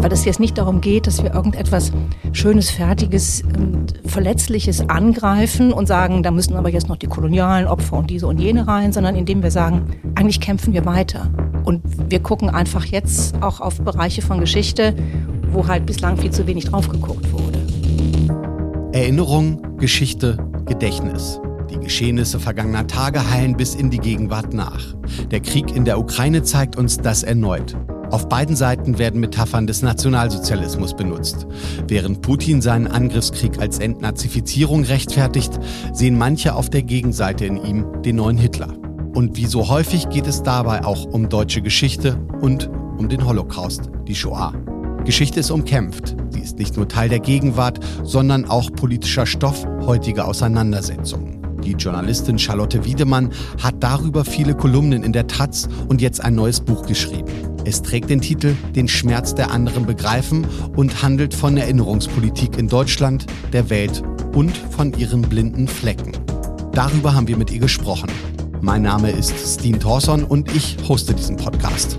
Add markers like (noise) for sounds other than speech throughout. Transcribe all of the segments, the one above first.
Weil es jetzt nicht darum geht, dass wir irgendetwas Schönes, Fertiges, Verletzliches angreifen und sagen, da müssen aber jetzt noch die kolonialen Opfer und diese und jene rein, sondern indem wir sagen, eigentlich kämpfen wir weiter. Und wir gucken einfach jetzt auch auf Bereiche von Geschichte, wo halt bislang viel zu wenig drauf geguckt wurde. Erinnerung, Geschichte, Gedächtnis. Die Geschehnisse vergangener Tage heilen bis in die Gegenwart nach. Der Krieg in der Ukraine zeigt uns das erneut. Auf beiden Seiten werden Metaphern des Nationalsozialismus benutzt. Während Putin seinen Angriffskrieg als Entnazifizierung rechtfertigt, sehen manche auf der Gegenseite in ihm den neuen Hitler. Und wie so häufig geht es dabei auch um deutsche Geschichte und um den Holocaust, die Shoah. Geschichte ist umkämpft. Sie ist nicht nur Teil der Gegenwart, sondern auch politischer Stoff heutiger Auseinandersetzungen. Die Journalistin Charlotte Wiedemann hat darüber viele Kolumnen in der Taz und jetzt ein neues Buch geschrieben. Es trägt den Titel Den Schmerz der anderen begreifen und handelt von Erinnerungspolitik in Deutschland, der Welt und von ihren blinden Flecken. Darüber haben wir mit ihr gesprochen. Mein Name ist Steen Thorson und ich hoste diesen Podcast.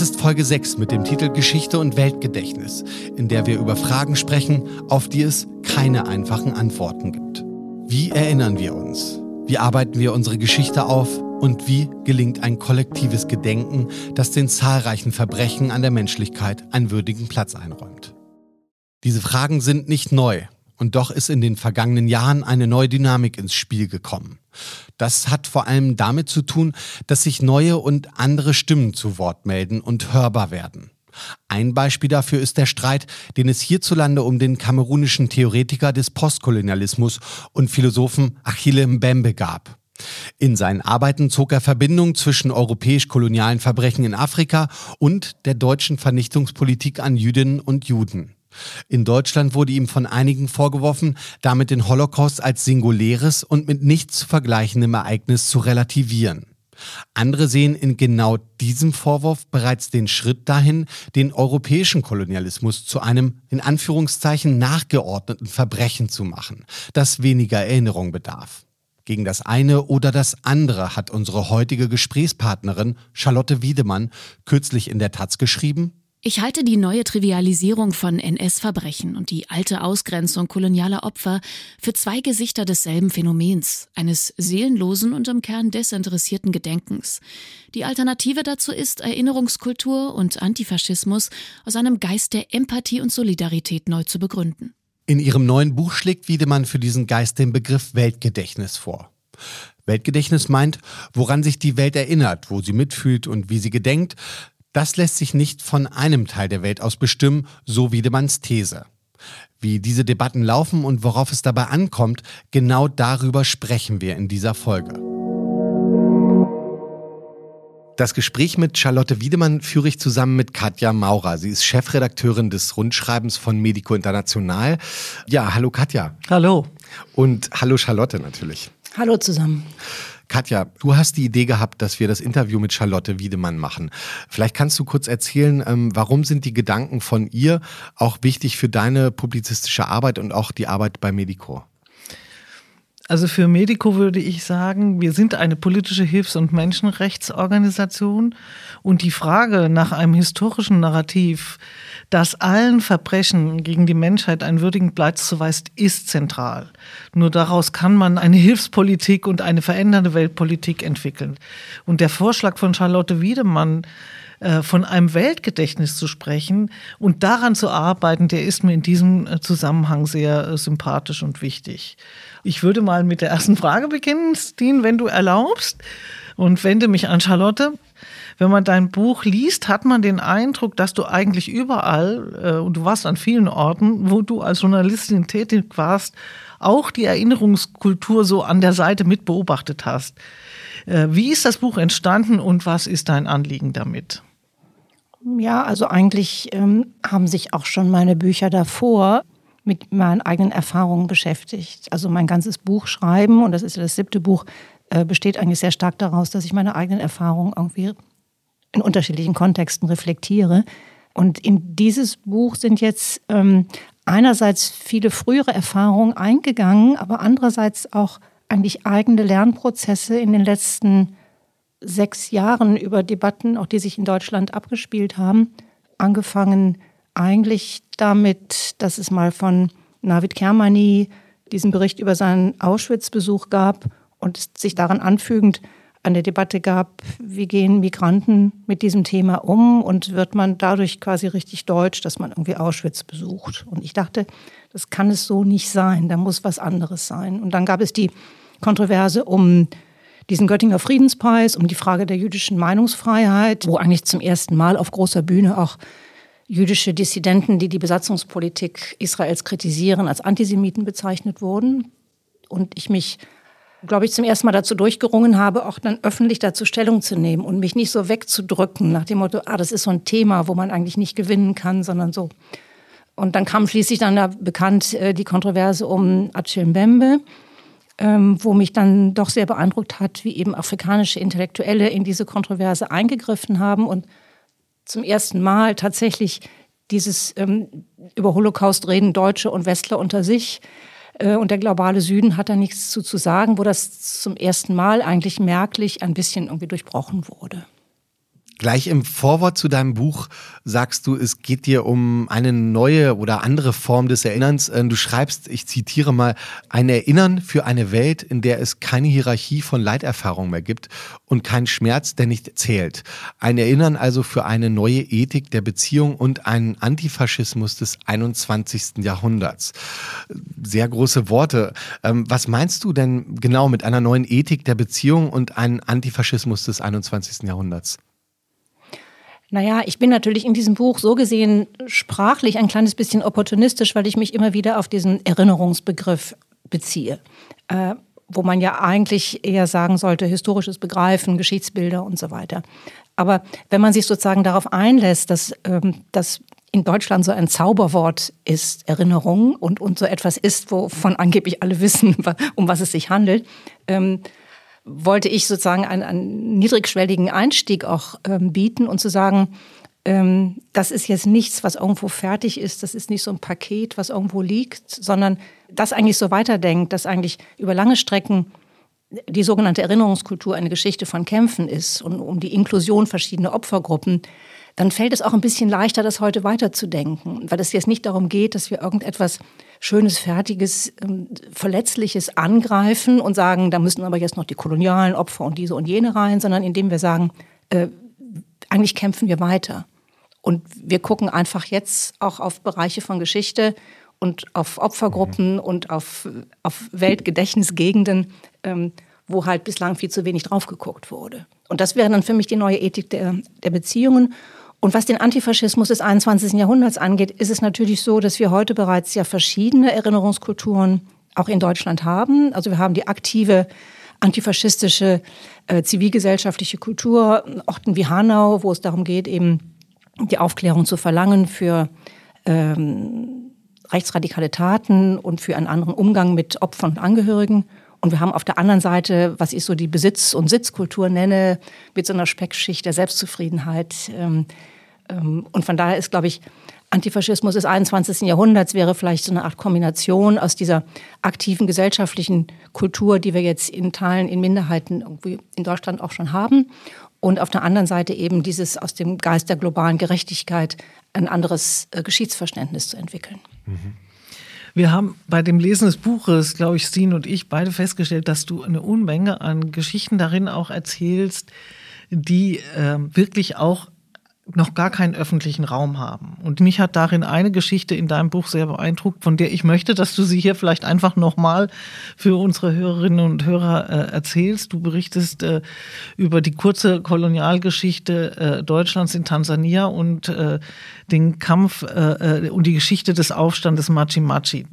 Das ist Folge 6 mit dem Titel Geschichte und Weltgedächtnis, in der wir über Fragen sprechen, auf die es keine einfachen Antworten gibt. Wie erinnern wir uns? Wie arbeiten wir unsere Geschichte auf? Und wie gelingt ein kollektives Gedenken, das den zahlreichen Verbrechen an der Menschlichkeit einen würdigen Platz einräumt? Diese Fragen sind nicht neu. Und doch ist in den vergangenen Jahren eine neue Dynamik ins Spiel gekommen. Das hat vor allem damit zu tun, dass sich neue und andere Stimmen zu Wort melden und hörbar werden. Ein Beispiel dafür ist der Streit, den es hierzulande um den kamerunischen Theoretiker des Postkolonialismus und Philosophen Achille Mbembe gab. In seinen Arbeiten zog er Verbindungen zwischen europäisch-kolonialen Verbrechen in Afrika und der deutschen Vernichtungspolitik an Jüdinnen und Juden. In Deutschland wurde ihm von einigen vorgeworfen, damit den Holocaust als singuläres und mit nichts zu vergleichendem Ereignis zu relativieren. Andere sehen in genau diesem Vorwurf bereits den Schritt dahin, den europäischen Kolonialismus zu einem in Anführungszeichen nachgeordneten Verbrechen zu machen, das weniger Erinnerung bedarf. Gegen das eine oder das andere hat unsere heutige Gesprächspartnerin Charlotte Wiedemann kürzlich in der Taz geschrieben ich halte die neue Trivialisierung von NS-Verbrechen und die alte Ausgrenzung kolonialer Opfer für zwei Gesichter desselben Phänomens, eines seelenlosen und im Kern desinteressierten Gedenkens. Die Alternative dazu ist Erinnerungskultur und Antifaschismus aus einem Geist der Empathie und Solidarität neu zu begründen. In ihrem neuen Buch schlägt Wiedemann für diesen Geist den Begriff Weltgedächtnis vor. Weltgedächtnis meint, woran sich die Welt erinnert, wo sie mitfühlt und wie sie gedenkt, das lässt sich nicht von einem Teil der Welt aus bestimmen, so Wiedemanns These. Wie diese Debatten laufen und worauf es dabei ankommt, genau darüber sprechen wir in dieser Folge. Das Gespräch mit Charlotte Wiedemann führe ich zusammen mit Katja Maurer. Sie ist Chefredakteurin des Rundschreibens von Medico International. Ja, hallo Katja. Hallo. Und hallo Charlotte natürlich. Hallo zusammen. Katja, du hast die Idee gehabt, dass wir das Interview mit Charlotte Wiedemann machen. Vielleicht kannst du kurz erzählen, ähm, warum sind die Gedanken von ihr auch wichtig für deine publizistische Arbeit und auch die Arbeit bei Medico? Also für Medico würde ich sagen, wir sind eine politische Hilfs- und Menschenrechtsorganisation und die Frage nach einem historischen Narrativ, das allen Verbrechen gegen die Menschheit einen würdigen Platz zuweist, ist zentral. Nur daraus kann man eine Hilfspolitik und eine verändernde Weltpolitik entwickeln. Und der Vorschlag von Charlotte Wiedemann, äh, von einem Weltgedächtnis zu sprechen und daran zu arbeiten, der ist mir in diesem äh, Zusammenhang sehr äh, sympathisch und wichtig. Ich würde mal mit der ersten Frage beginnen, Steen, wenn du erlaubst, und wende mich an Charlotte. Wenn man dein Buch liest, hat man den Eindruck, dass du eigentlich überall, und du warst an vielen Orten, wo du als Journalistin tätig warst, auch die Erinnerungskultur so an der Seite mit beobachtet hast. Wie ist das Buch entstanden und was ist dein Anliegen damit? Ja, also eigentlich ähm, haben sich auch schon meine Bücher davor mit meinen eigenen Erfahrungen beschäftigt. Also mein ganzes Buch schreiben, und das ist ja das siebte Buch, äh, besteht eigentlich sehr stark daraus, dass ich meine eigenen Erfahrungen irgendwie in unterschiedlichen Kontexten reflektiere. Und in dieses Buch sind jetzt ähm, einerseits viele frühere Erfahrungen eingegangen, aber andererseits auch eigentlich eigene Lernprozesse in den letzten sechs Jahren über Debatten, auch die sich in Deutschland abgespielt haben, angefangen eigentlich damit, dass es mal von Navid Kermani diesen Bericht über seinen Auschwitz-Besuch gab und es sich daran anfügend eine Debatte gab, wie gehen Migranten mit diesem Thema um und wird man dadurch quasi richtig deutsch, dass man irgendwie Auschwitz besucht. Und ich dachte, das kann es so nicht sein, da muss was anderes sein. Und dann gab es die Kontroverse um diesen Göttinger Friedenspreis, um die Frage der jüdischen Meinungsfreiheit, wo eigentlich zum ersten Mal auf großer Bühne auch jüdische Dissidenten, die die Besatzungspolitik Israels kritisieren, als Antisemiten bezeichnet wurden. Und ich mich glaube ich, zum ersten Mal dazu durchgerungen habe, auch dann öffentlich dazu Stellung zu nehmen und mich nicht so wegzudrücken nach dem Motto, ah, das ist so ein Thema, wo man eigentlich nicht gewinnen kann, sondern so. Und dann kam schließlich dann da bekannt äh, die Kontroverse um Achille Mbembe, ähm, wo mich dann doch sehr beeindruckt hat, wie eben afrikanische Intellektuelle in diese Kontroverse eingegriffen haben und zum ersten Mal tatsächlich dieses ähm, über Holocaust reden Deutsche und Westler unter sich äh, und der globale Süden hat da nichts zu, zu sagen, wo das zum ersten Mal eigentlich merklich ein bisschen irgendwie durchbrochen wurde. Gleich im Vorwort zu deinem Buch sagst du, es geht dir um eine neue oder andere Form des Erinnerns. Äh, du schreibst, ich zitiere mal, ein Erinnern für eine Welt, in der es keine Hierarchie von Leiterfahrung mehr gibt und kein Schmerz, der nicht zählt. Ein Erinnern also für eine neue Ethik der Beziehung und einen Antifaschismus des 21. Jahrhunderts. Sehr große Worte. Ähm, was meinst du denn genau mit einer neuen Ethik der Beziehung und einem Antifaschismus des 21. Jahrhunderts? Naja, ich bin natürlich in diesem Buch so gesehen sprachlich ein kleines bisschen opportunistisch, weil ich mich immer wieder auf diesen Erinnerungsbegriff beziehe. Äh, wo man ja eigentlich eher sagen sollte, historisches Begreifen, Geschichtsbilder und so weiter. Aber wenn man sich sozusagen darauf einlässt, dass ähm, das in Deutschland so ein Zauberwort ist, Erinnerung, und, und so etwas ist, wovon angeblich alle wissen, (laughs) um was es sich handelt, ähm, wollte ich sozusagen einen, einen niedrigschwelligen Einstieg auch ähm, bieten und zu sagen, ähm, das ist jetzt nichts, was irgendwo fertig ist, das ist nicht so ein Paket, was irgendwo liegt, sondern das eigentlich so weiterdenkt, dass eigentlich über lange Strecken die sogenannte Erinnerungskultur eine Geschichte von Kämpfen ist und um die Inklusion verschiedener Opfergruppen, dann fällt es auch ein bisschen leichter, das heute weiterzudenken, weil es jetzt nicht darum geht, dass wir irgendetwas Schönes, Fertiges, ähm, Verletzliches angreifen und sagen, da müssen aber jetzt noch die kolonialen Opfer und diese und jene rein, sondern indem wir sagen, äh, eigentlich kämpfen wir weiter. Und wir gucken einfach jetzt auch auf Bereiche von Geschichte und auf Opfergruppen mhm. und auf, auf Weltgedächtnisgegenden, ähm, wo halt bislang viel zu wenig drauf geguckt wurde. Und das wäre dann für mich die neue Ethik der, der Beziehungen. Und was den Antifaschismus des 21. Jahrhunderts angeht, ist es natürlich so, dass wir heute bereits ja verschiedene Erinnerungskulturen auch in Deutschland haben. Also wir haben die aktive antifaschistische äh, zivilgesellschaftliche Kultur, Orten wie Hanau, wo es darum geht, eben die Aufklärung zu verlangen für ähm, rechtsradikale Taten und für einen anderen Umgang mit Opfern und Angehörigen. Und wir haben auf der anderen Seite, was ich so die Besitz- und Sitzkultur nenne, mit so einer Speckschicht der Selbstzufriedenheit. Ähm, und von daher ist, glaube ich, Antifaschismus des 21. Jahrhunderts wäre vielleicht so eine Art Kombination aus dieser aktiven gesellschaftlichen Kultur, die wir jetzt in Teilen, in Minderheiten irgendwie in Deutschland auch schon haben. Und auf der anderen Seite eben dieses aus dem Geist der globalen Gerechtigkeit ein anderes äh, Geschichtsverständnis zu entwickeln. Mhm. Wir haben bei dem Lesen des Buches, glaube ich, Stine und ich beide festgestellt, dass du eine Unmenge an Geschichten darin auch erzählst, die äh, wirklich auch noch gar keinen öffentlichen Raum haben. Und mich hat darin eine Geschichte in deinem Buch sehr beeindruckt, von der ich möchte, dass du sie hier vielleicht einfach nochmal für unsere Hörerinnen und Hörer äh, erzählst. Du berichtest äh, über die kurze Kolonialgeschichte äh, Deutschlands in Tansania und äh, den Kampf äh, äh, und die Geschichte des Aufstandes Machi Machi.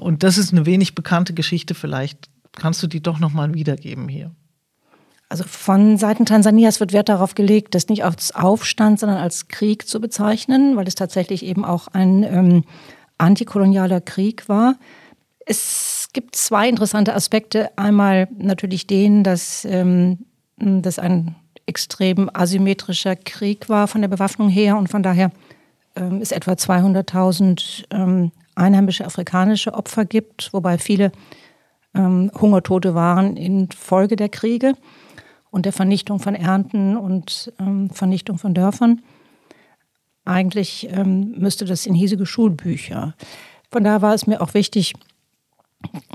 und das ist eine wenig bekannte Geschichte. Vielleicht kannst du die doch nochmal wiedergeben hier. Also von Seiten Tansanias wird Wert darauf gelegt, das nicht als Aufstand, sondern als Krieg zu bezeichnen, weil es tatsächlich eben auch ein, ähm, antikolonialer Krieg war. Es gibt zwei interessante Aspekte. Einmal natürlich den, dass ähm, das ein extrem asymmetrischer Krieg war von der Bewaffnung her und von daher ähm, es etwa 200.000 ähm, einheimische afrikanische Opfer gibt, wobei viele ähm, Hungertote waren infolge der Kriege und der Vernichtung von Ernten und ähm, Vernichtung von Dörfern. Eigentlich ähm, müsste das in hiesige Schulbücher. Von daher war es mir auch wichtig,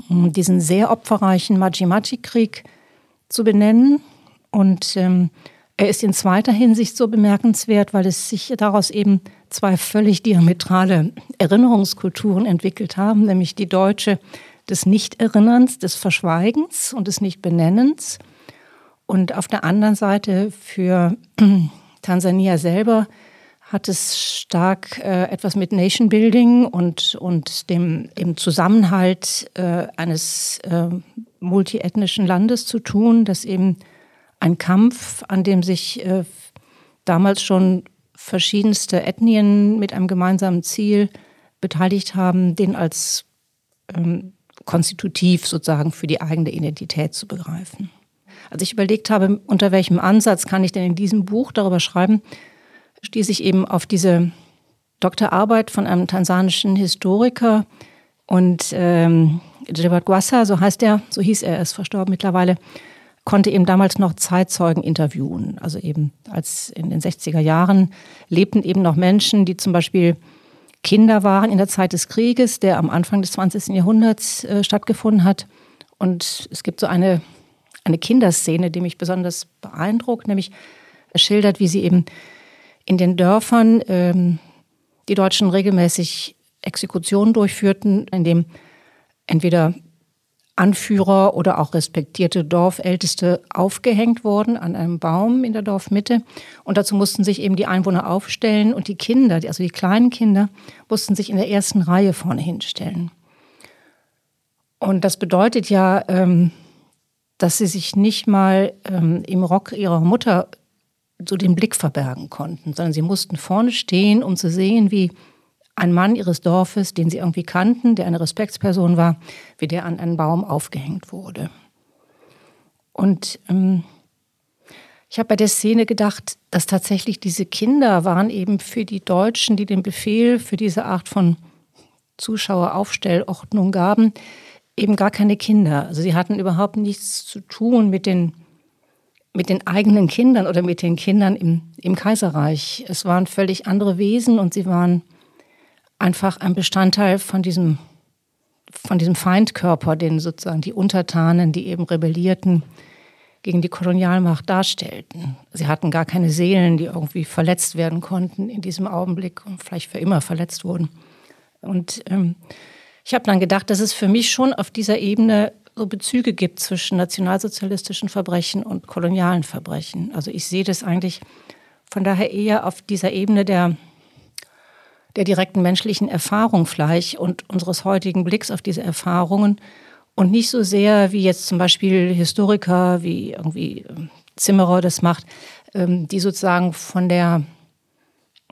diesen sehr opferreichen Maji-Maji-Krieg zu benennen. Und ähm, er ist in zweiter Hinsicht so bemerkenswert, weil es sich daraus eben zwei völlig diametrale Erinnerungskulturen entwickelt haben, nämlich die deutsche des Nichterinnerns, des Verschweigens und des Nichtbenennens und auf der anderen Seite für (clears throat) Tansania selber hat es stark äh, etwas mit Nation Building und, und dem, dem Zusammenhalt äh, eines äh, multiethnischen Landes zu tun, das eben ein Kampf, an dem sich äh, damals schon verschiedenste Ethnien mit einem gemeinsamen Ziel beteiligt haben, den als ähm, konstitutiv sozusagen für die eigene Identität zu begreifen. Als ich überlegt habe, unter welchem Ansatz kann ich denn in diesem Buch darüber schreiben, stieß ich eben auf diese Doktorarbeit von einem tansanischen Historiker und ähm, Jebat Gwassa, so heißt er, so hieß er, er ist verstorben mittlerweile, konnte eben damals noch Zeitzeugen interviewen. Also eben als in den 60er Jahren lebten eben noch Menschen, die zum Beispiel Kinder waren in der Zeit des Krieges, der am Anfang des 20. Jahrhunderts äh, stattgefunden hat. Und es gibt so eine, eine Kinderszene, die mich besonders beeindruckt, nämlich er schildert, wie sie eben in den Dörfern ähm, die Deutschen regelmäßig Exekutionen durchführten, indem entweder Anführer oder auch respektierte Dorfälteste aufgehängt wurden an einem Baum in der Dorfmitte. Und dazu mussten sich eben die Einwohner aufstellen und die Kinder, also die kleinen Kinder, mussten sich in der ersten Reihe vorne hinstellen. Und das bedeutet ja, ähm, dass sie sich nicht mal ähm, im Rock ihrer Mutter so den Blick verbergen konnten, sondern sie mussten vorne stehen, um zu sehen, wie ein Mann ihres Dorfes, den sie irgendwie kannten, der eine Respektsperson war, wie der an einen Baum aufgehängt wurde. Und ähm, ich habe bei der Szene gedacht, dass tatsächlich diese Kinder waren eben für die Deutschen, die den Befehl für diese Art von Zuschaueraufstellordnung gaben, eben gar keine Kinder. Also sie hatten überhaupt nichts zu tun mit den, mit den eigenen Kindern oder mit den Kindern im, im Kaiserreich. Es waren völlig andere Wesen und sie waren einfach ein Bestandteil von diesem, von diesem Feindkörper, den sozusagen die Untertanen, die eben rebellierten, gegen die Kolonialmacht darstellten. Sie hatten gar keine Seelen, die irgendwie verletzt werden konnten in diesem Augenblick und vielleicht für immer verletzt wurden. Und ähm, ich habe dann gedacht, dass es für mich schon auf dieser Ebene so Bezüge gibt zwischen nationalsozialistischen Verbrechen und kolonialen Verbrechen. Also ich sehe das eigentlich von daher eher auf dieser Ebene der der direkten menschlichen Erfahrung vielleicht und unseres heutigen Blicks auf diese Erfahrungen und nicht so sehr wie jetzt zum Beispiel Historiker wie irgendwie ähm, Zimmerer das macht, ähm, die sozusagen von der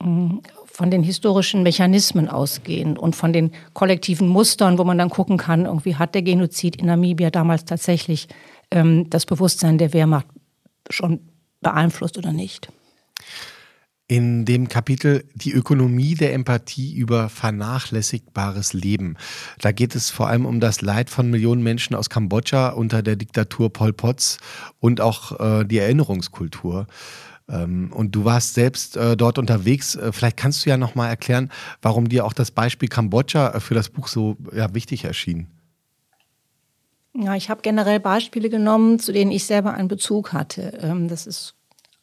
mm, von den historischen Mechanismen ausgehen und von den kollektiven Mustern, wo man dann gucken kann, irgendwie hat der Genozid in Namibia damals tatsächlich ähm, das Bewusstsein der Wehrmacht schon beeinflusst oder nicht in dem Kapitel Die Ökonomie der Empathie über vernachlässigbares Leben. Da geht es vor allem um das Leid von Millionen Menschen aus Kambodscha unter der Diktatur Pol Pots und auch äh, die Erinnerungskultur. Ähm, und du warst selbst äh, dort unterwegs. Äh, vielleicht kannst du ja noch mal erklären, warum dir auch das Beispiel Kambodscha äh, für das Buch so ja, wichtig erschien. Ja, ich habe generell Beispiele genommen, zu denen ich selber einen Bezug hatte. Ähm, das ist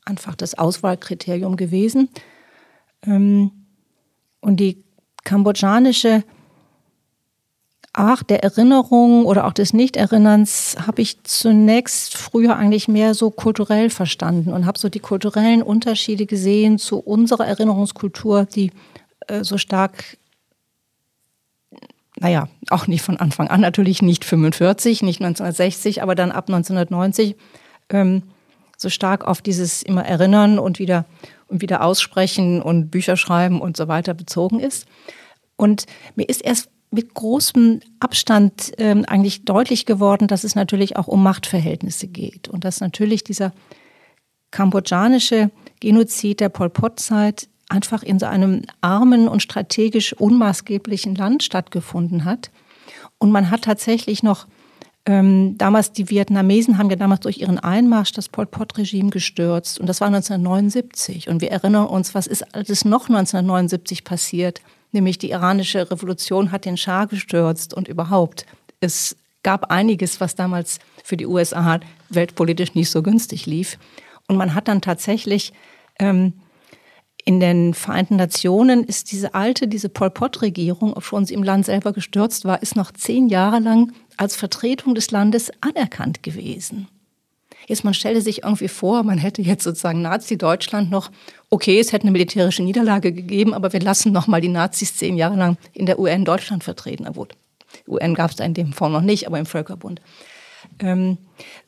einfach das Auswahlkriterium gewesen. Ähm, und die kambodschanische Art der Erinnerung oder auch des Nichterinnerns habe ich zunächst früher eigentlich mehr so kulturell verstanden und habe so die kulturellen Unterschiede gesehen zu unserer Erinnerungskultur, die äh, so stark, naja, auch nicht von Anfang an, natürlich nicht 45, nicht 1960, aber dann ab 1990 ähm, so stark auf dieses immer Erinnern und wieder, und wieder aussprechen und Bücher schreiben und so weiter bezogen ist. Und mir ist erst mit großem Abstand ähm, eigentlich deutlich geworden, dass es natürlich auch um Machtverhältnisse geht und dass natürlich dieser kambodschanische Genozid der Pol Pot-Zeit einfach in so einem armen und strategisch unmaßgeblichen Land stattgefunden hat. Und man hat tatsächlich noch ähm, damals, die Vietnamesen haben ja damals durch ihren Einmarsch das Pol Pot-Regime gestürzt. Und das war 1979. Und wir erinnern uns, was ist alles noch 1979 passiert? Nämlich die iranische Revolution hat den Schah gestürzt und überhaupt. Es gab einiges, was damals für die USA weltpolitisch nicht so günstig lief. Und man hat dann tatsächlich ähm, in den Vereinten Nationen ist diese alte, diese Pol Pot-Regierung, obwohl sie im Land selber gestürzt war, ist noch zehn Jahre lang als Vertretung des Landes anerkannt gewesen. Jetzt, man stelle sich irgendwie vor, man hätte jetzt sozusagen Nazi-Deutschland noch, okay, es hätte eine militärische Niederlage gegeben, aber wir lassen noch mal die Nazis zehn Jahre lang in der UN Deutschland vertreten. Na gut, UN gab es da in dem Form noch nicht, aber im Völkerbund. Ähm,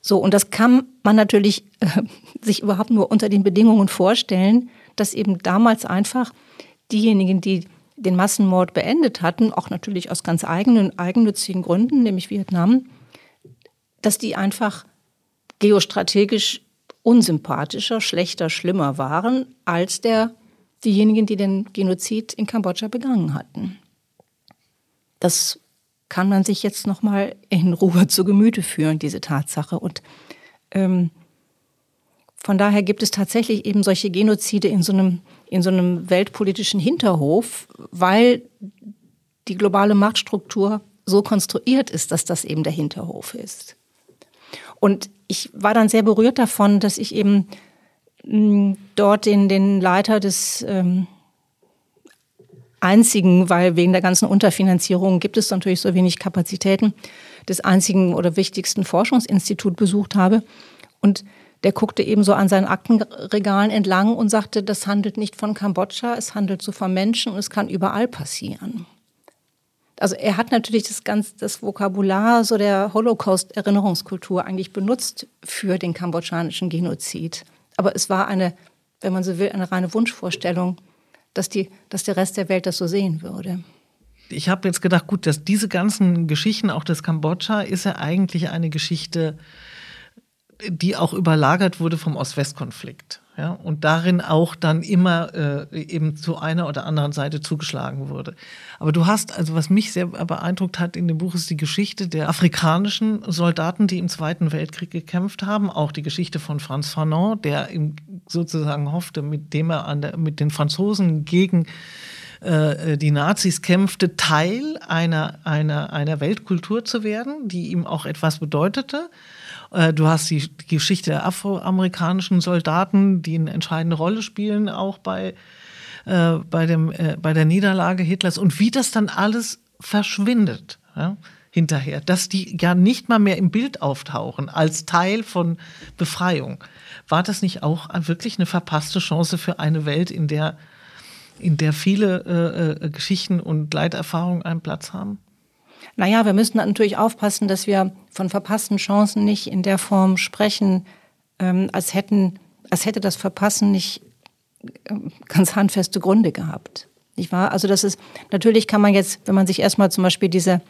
so, und das kann man natürlich äh, sich überhaupt nur unter den Bedingungen vorstellen, dass eben damals einfach diejenigen, die den Massenmord beendet hatten, auch natürlich aus ganz eigenen, eigennützigen Gründen, nämlich Vietnam, dass die einfach geostrategisch unsympathischer, schlechter, schlimmer waren als der, diejenigen, die den Genozid in Kambodscha begangen hatten. Das kann man sich jetzt noch mal in Ruhe zu Gemüte führen, diese Tatsache. Und ähm, von daher gibt es tatsächlich eben solche Genozide in so einem, in so einem weltpolitischen Hinterhof, weil die globale Machtstruktur so konstruiert ist, dass das eben der Hinterhof ist. Und ich war dann sehr berührt davon, dass ich eben hm, dort den, den Leiter des ähm, einzigen, weil wegen der ganzen Unterfinanzierung gibt es natürlich so wenig Kapazitäten, des einzigen oder wichtigsten Forschungsinstitut besucht habe. Und der guckte eben so an seinen Aktenregalen entlang und sagte, das handelt nicht von Kambodscha, es handelt so von Menschen und es kann überall passieren. Also er hat natürlich das ganze das Vokabular so der Holocaust-Erinnerungskultur eigentlich benutzt für den kambodschanischen Genozid. Aber es war eine, wenn man so will, eine reine Wunschvorstellung, dass, die, dass der Rest der Welt das so sehen würde. Ich habe jetzt gedacht, gut, dass diese ganzen Geschichten, auch das Kambodscha, ist ja eigentlich eine Geschichte die auch überlagert wurde vom Ost-West-Konflikt. Ja, und darin auch dann immer äh, eben zu einer oder anderen Seite zugeschlagen wurde. Aber du hast, also was mich sehr beeindruckt hat in dem Buch, ist die Geschichte der afrikanischen Soldaten, die im Zweiten Weltkrieg gekämpft haben. Auch die Geschichte von Franz Fanon, der sozusagen hoffte, mit dem er der, mit den Franzosen gegen äh, die Nazis kämpfte, Teil einer, einer, einer Weltkultur zu werden, die ihm auch etwas bedeutete. Äh, du hast die Geschichte der afroamerikanischen Soldaten, die eine entscheidende Rolle spielen, auch bei, äh, bei, dem, äh, bei der Niederlage Hitlers und wie das dann alles verschwindet. Ja? hinterher, dass die ja nicht mal mehr im Bild auftauchen als Teil von Befreiung. War das nicht auch wirklich eine verpasste Chance für eine Welt, in der, in der viele äh, Geschichten und Leiterfahrungen einen Platz haben? Naja, wir müssen natürlich aufpassen, dass wir von verpassten Chancen nicht in der Form sprechen, ähm, als, hätten, als hätte das Verpassen nicht äh, ganz handfeste Gründe gehabt. Nicht wahr? Also das ist, natürlich kann man jetzt, wenn man sich erstmal zum Beispiel diese,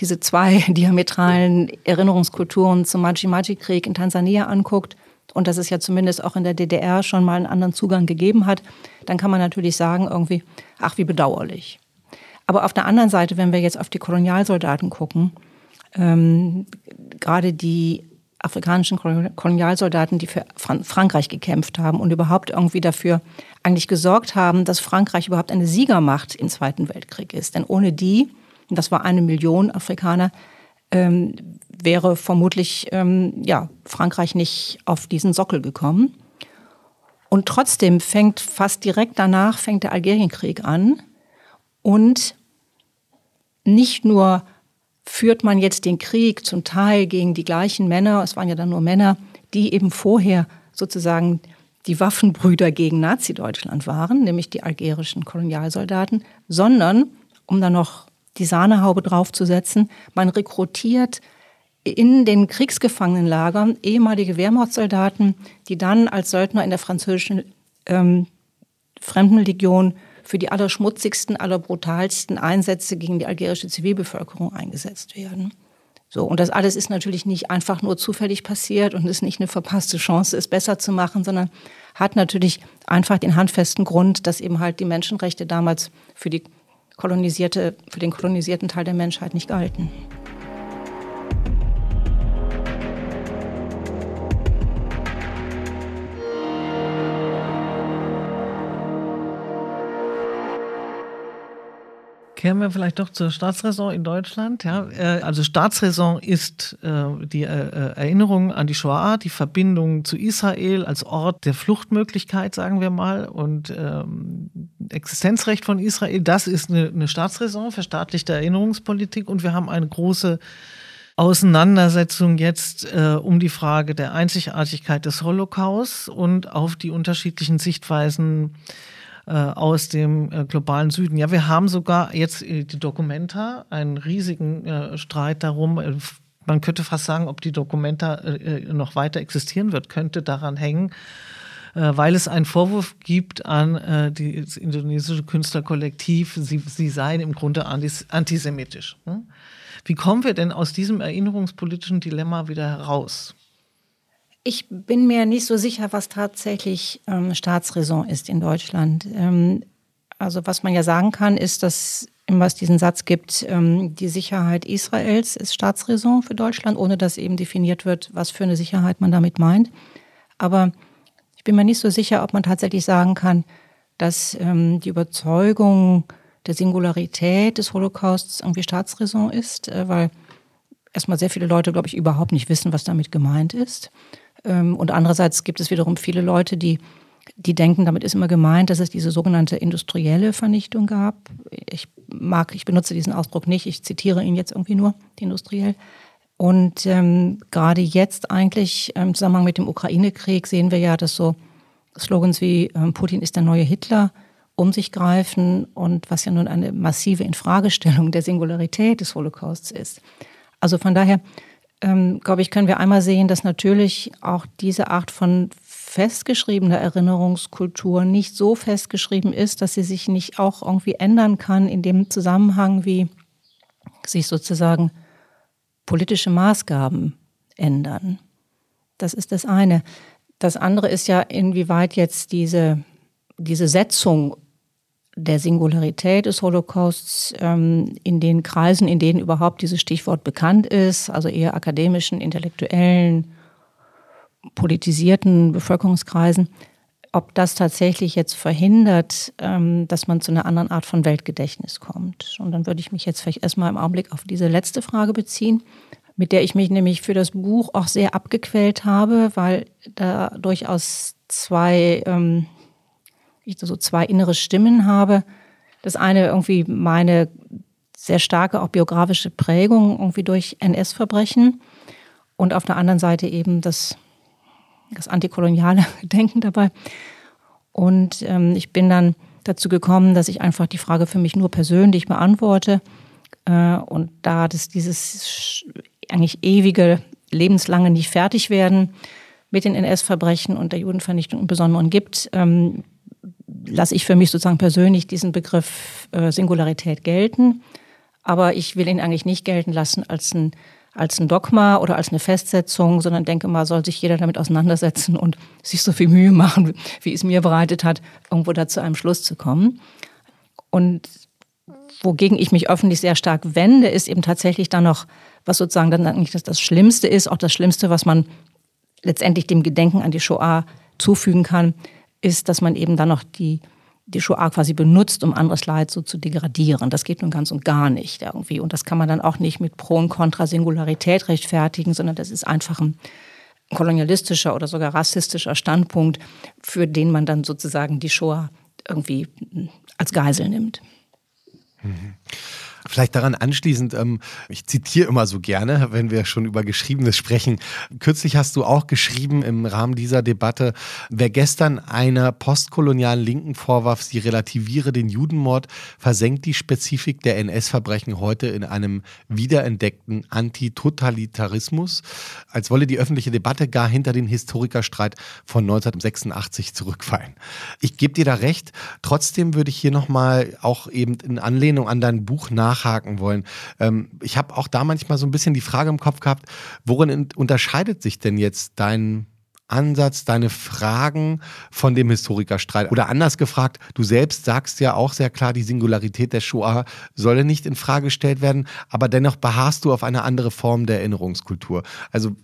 diese zwei (laughs) diametralen Erinnerungskulturen zum Maji-Maji-Krieg in Tansania anguckt, und dass es ja zumindest auch in der DDR schon mal einen anderen Zugang gegeben hat, dann kann man natürlich sagen irgendwie, ach, wie bedauerlich. Aber auf der anderen Seite, wenn wir jetzt auf die Kolonialsoldaten gucken, ähm, gerade die afrikanischen Kolonialsoldaten, die für Frankreich gekämpft haben und überhaupt irgendwie dafür eigentlich gesorgt haben, dass Frankreich überhaupt eine Siegermacht im Zweiten Weltkrieg ist. Denn ohne die, und das war eine Million Afrikaner, ähm, wäre vermutlich ähm, ja, Frankreich nicht auf diesen Sockel gekommen. Und trotzdem fängt fast direkt danach fängt der Algerienkrieg an. Und nicht nur führt man jetzt den Krieg zum Teil gegen die gleichen Männer, es waren ja dann nur Männer, die eben vorher sozusagen die Waffenbrüder gegen Nazi-Deutschland waren, nämlich die algerischen Kolonialsoldaten, sondern, um da noch die Sahnehaube draufzusetzen, man rekrutiert in den Kriegsgefangenenlagern ehemalige Wehrmachtssoldaten, die dann als Söldner in der französischen ähm, Fremdenlegion für die allerschmutzigsten, allerbrutalsten Einsätze gegen die algerische Zivilbevölkerung eingesetzt werden. So, und das alles ist natürlich nicht einfach nur zufällig passiert und ist nicht eine verpasste Chance, es besser zu machen, sondern hat natürlich einfach den handfesten Grund, dass eben halt die Menschenrechte damals für die kolonisierte, für den kolonisierten Teil der Menschheit nicht galten. Kehren wir vielleicht doch zur Staatsräson in Deutschland. Ja, äh, also Staatsräson ist äh, die äh, Erinnerung an die Shoah, die Verbindung zu Israel als Ort der Fluchtmöglichkeit, sagen wir mal, und ähm, Existenzrecht von Israel. Das ist eine, Staatsräson, verstaatlichte Erinnerungspolitik. Und wir haben eine große Auseinandersetzung jetzt äh, um die Frage der Einzigartigkeit des Holocaust und auf die unterschiedlichen Sichtweisen äh, aus dem äh, globalen Süden. Ja, wir haben sogar jetzt äh, die Documenta, einen riesigen äh, Streit darum. Äh, man könnte fast sagen, ob die Documenta noch weiter existieren wird, könnte daran hängen, weil es einen Vorwurf gibt an das indonesische Künstlerkollektiv, sie, sie seien im Grunde antisemitisch. Hm? Wie kommen wir denn aus diesem erinnerungspolitischen Dilemma wieder heraus? Ich bin mir nicht so sicher, was tatsächlich ähm, Staatsräson ist in Deutschland. Ähm, also was man ja sagen kann, ist, dass immer es diesen Satz gibt, ähm, die Sicherheit Israels ist Staatsräson für Deutschland, ohne dass eben definiert wird, was für eine Sicherheit man damit meint. Aber ich bin mir nicht so sicher, ob man tatsächlich sagen kann, dass ähm, die Überzeugung der Singularität des Holocausts irgendwie Staatsräson ist, äh, weil erstmal sehr viele Leute, glaube ich, überhaupt nicht wissen, was damit gemeint ist. Ähm, und andererseits gibt es wiederum viele Leute, die, die denken, damit ist immer gemeint, dass es diese sogenannte industrielle Vernichtung gab. Ich mag, ich benutze diesen Ausdruck nicht, ich zitiere ihn jetzt irgendwie nur, industriell. Und ähm, gerade jetzt eigentlich im Zusammenhang mit dem Ukraine-Krieg sehen wir ja, dass so Slogans wie ähm, Putin ist der neue Hitler um sich greifen und was ja nun eine massive Infragestellung der Singularität des Holocausts ist. Also von daher ähm, glaube ich, können wir einmal sehen, dass natürlich auch diese Art von festgeschriebener Erinnerungskultur nicht so festgeschrieben ist, dass sie sich nicht auch irgendwie ändern kann in dem Zusammenhang, wie sich sozusagen politische Maßgaben ändern. Das ist das eine. Das andere ist ja, inwieweit jetzt diese, diese Setzung der Singularität des Holocausts ähm, in den Kreisen, in denen überhaupt dieses Stichwort bekannt ist, also eher akademischen, intellektuellen, politisierten Bevölkerungskreisen, ob das tatsächlich jetzt verhindert, ähm, dass man zu einer anderen Art von Weltgedächtnis kommt. Und dann würde ich mich jetzt vielleicht erstmal im Augenblick auf diese letzte Frage beziehen, mit der ich mich nämlich für das Buch auch sehr abgequält habe, weil da durchaus zwei ähm, ich so zwei innere Stimmen habe. Das eine irgendwie meine sehr starke auch biografische Prägung irgendwie durch NS-Verbrechen und auf der anderen Seite eben das, das antikoloniale (laughs) Denken dabei. Und ähm, ich bin dann dazu gekommen, dass ich einfach die Frage für mich nur persönlich beantworte. Äh, und da das dieses eigentlich ewige, lebenslange nicht fertig werden mit den NS-Verbrechen und der Judenvernichtung im Besonderen gibt, ähm, lasse ich für mich sozusagen persönlich diesen Begriff äh, Singularität gelten. Aber ich will ihn eigentlich nicht gelten lassen als ein, als ein Dogma oder als eine Festsetzung, sondern denke mal, soll sich jeder damit auseinandersetzen und sich so viel Mühe machen, wie es mir bereitet hat, irgendwo da zu einem Schluss zu kommen. Und wogegen ich mich öffentlich sehr stark wende, ist eben tatsächlich dann noch, was sozusagen dann eigentlich das, das Schlimmste ist, auch das Schlimmste, was man letztendlich dem Gedenken an die Shoah zufügen kann, ist, dass man eben dann noch die, die Shoah quasi benutzt, um anderes Leid so zu degradieren. Das geht nun ganz und gar nicht irgendwie. Und das kann man dann auch nicht mit Pro und Contra Singularität rechtfertigen, sondern das ist einfach ein kolonialistischer oder sogar rassistischer Standpunkt, für den man dann sozusagen die Shoah irgendwie als Geisel nimmt. Mhm. Vielleicht daran anschließend, ähm, ich zitiere immer so gerne, wenn wir schon über Geschriebenes sprechen. Kürzlich hast du auch geschrieben im Rahmen dieser Debatte, wer gestern einer postkolonialen Linken vorwarf, sie relativiere den Judenmord, versenkt die Spezifik der NS-Verbrechen heute in einem wiederentdeckten Antitotalitarismus, als wolle die öffentliche Debatte gar hinter den Historikerstreit von 1986 zurückfallen. Ich gebe dir da recht. Trotzdem würde ich hier nochmal auch eben in Anlehnung an dein Buch nach nachhaken wollen. Ähm, ich habe auch da manchmal so ein bisschen die Frage im Kopf gehabt, worin unterscheidet sich denn jetzt dein Ansatz, deine Fragen von dem Historikerstreit? Oder anders gefragt, du selbst sagst ja auch sehr klar, die Singularität der Shoah solle nicht in Frage gestellt werden, aber dennoch beharrst du auf eine andere Form der Erinnerungskultur. Also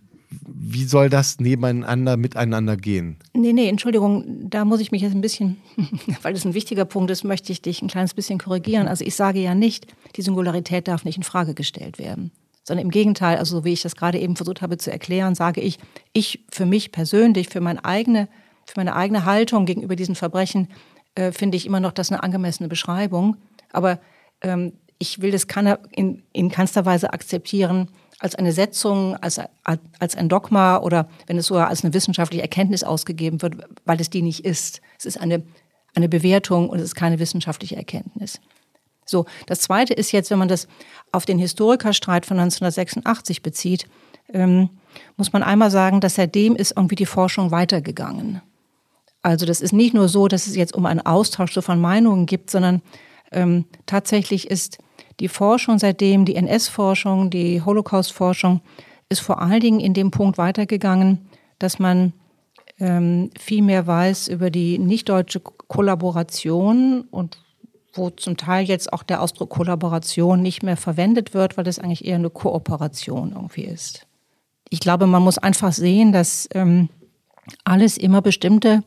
wie soll das nebeneinander, miteinander gehen? Nee, nee, Entschuldigung, da muss ich mich jetzt ein bisschen, (laughs) weil das ein wichtiger Punkt ist, möchte ich dich ein kleines bisschen korrigieren. Also ich sage ja nicht, die Singularität darf nicht in Frage gestellt werden. Sondern im Gegenteil, also so wie ich das gerade eben versucht habe zu erklären, sage ich, ich für mich persönlich, für meine eigene, für meine eigene Haltung gegenüber diesen Verbrechen, äh, finde ich immer noch das eine angemessene Beschreibung. Aber ähm, ich will das in, in keinster Weise akzeptieren, als eine Setzung, als, als ein Dogma oder wenn es sogar als eine wissenschaftliche Erkenntnis ausgegeben wird, weil es die nicht ist. Es ist eine, eine Bewertung und es ist keine wissenschaftliche Erkenntnis. So, das Zweite ist jetzt, wenn man das auf den Historikerstreit von 1986 bezieht, ähm, muss man einmal sagen, dass seitdem ist irgendwie die Forschung weitergegangen. Also das ist nicht nur so, dass es jetzt um einen Austausch so von Meinungen gibt, sondern ähm, tatsächlich ist die Forschung seitdem, die NS-Forschung, die Holocaust-Forschung, ist vor allen Dingen in dem Punkt weitergegangen, dass man ähm, viel mehr weiß über die nicht-deutsche Kollaboration und wo zum Teil jetzt auch der Ausdruck Kollaboration nicht mehr verwendet wird, weil das eigentlich eher eine Kooperation irgendwie ist. Ich glaube, man muss einfach sehen, dass ähm, alles immer bestimmte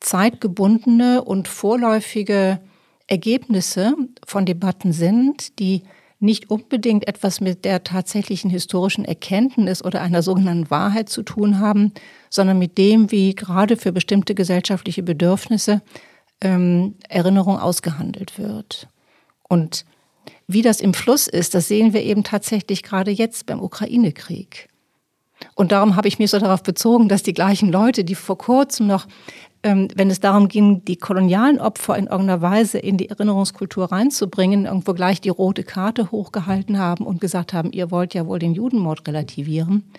zeitgebundene und vorläufige Ergebnisse von Debatten sind, die nicht unbedingt etwas mit der tatsächlichen historischen Erkenntnis oder einer sogenannten Wahrheit zu tun haben, sondern mit dem, wie gerade für bestimmte gesellschaftliche Bedürfnisse ähm, Erinnerung ausgehandelt wird. Und wie das im Fluss ist, das sehen wir eben tatsächlich gerade jetzt beim Ukraine-Krieg. Und darum habe ich mich so darauf bezogen, dass die gleichen Leute, die vor kurzem noch wenn es darum ging, die kolonialen Opfer in irgendeiner Weise in die Erinnerungskultur reinzubringen, irgendwo gleich die rote Karte hochgehalten haben und gesagt haben, ihr wollt ja wohl den Judenmord relativieren.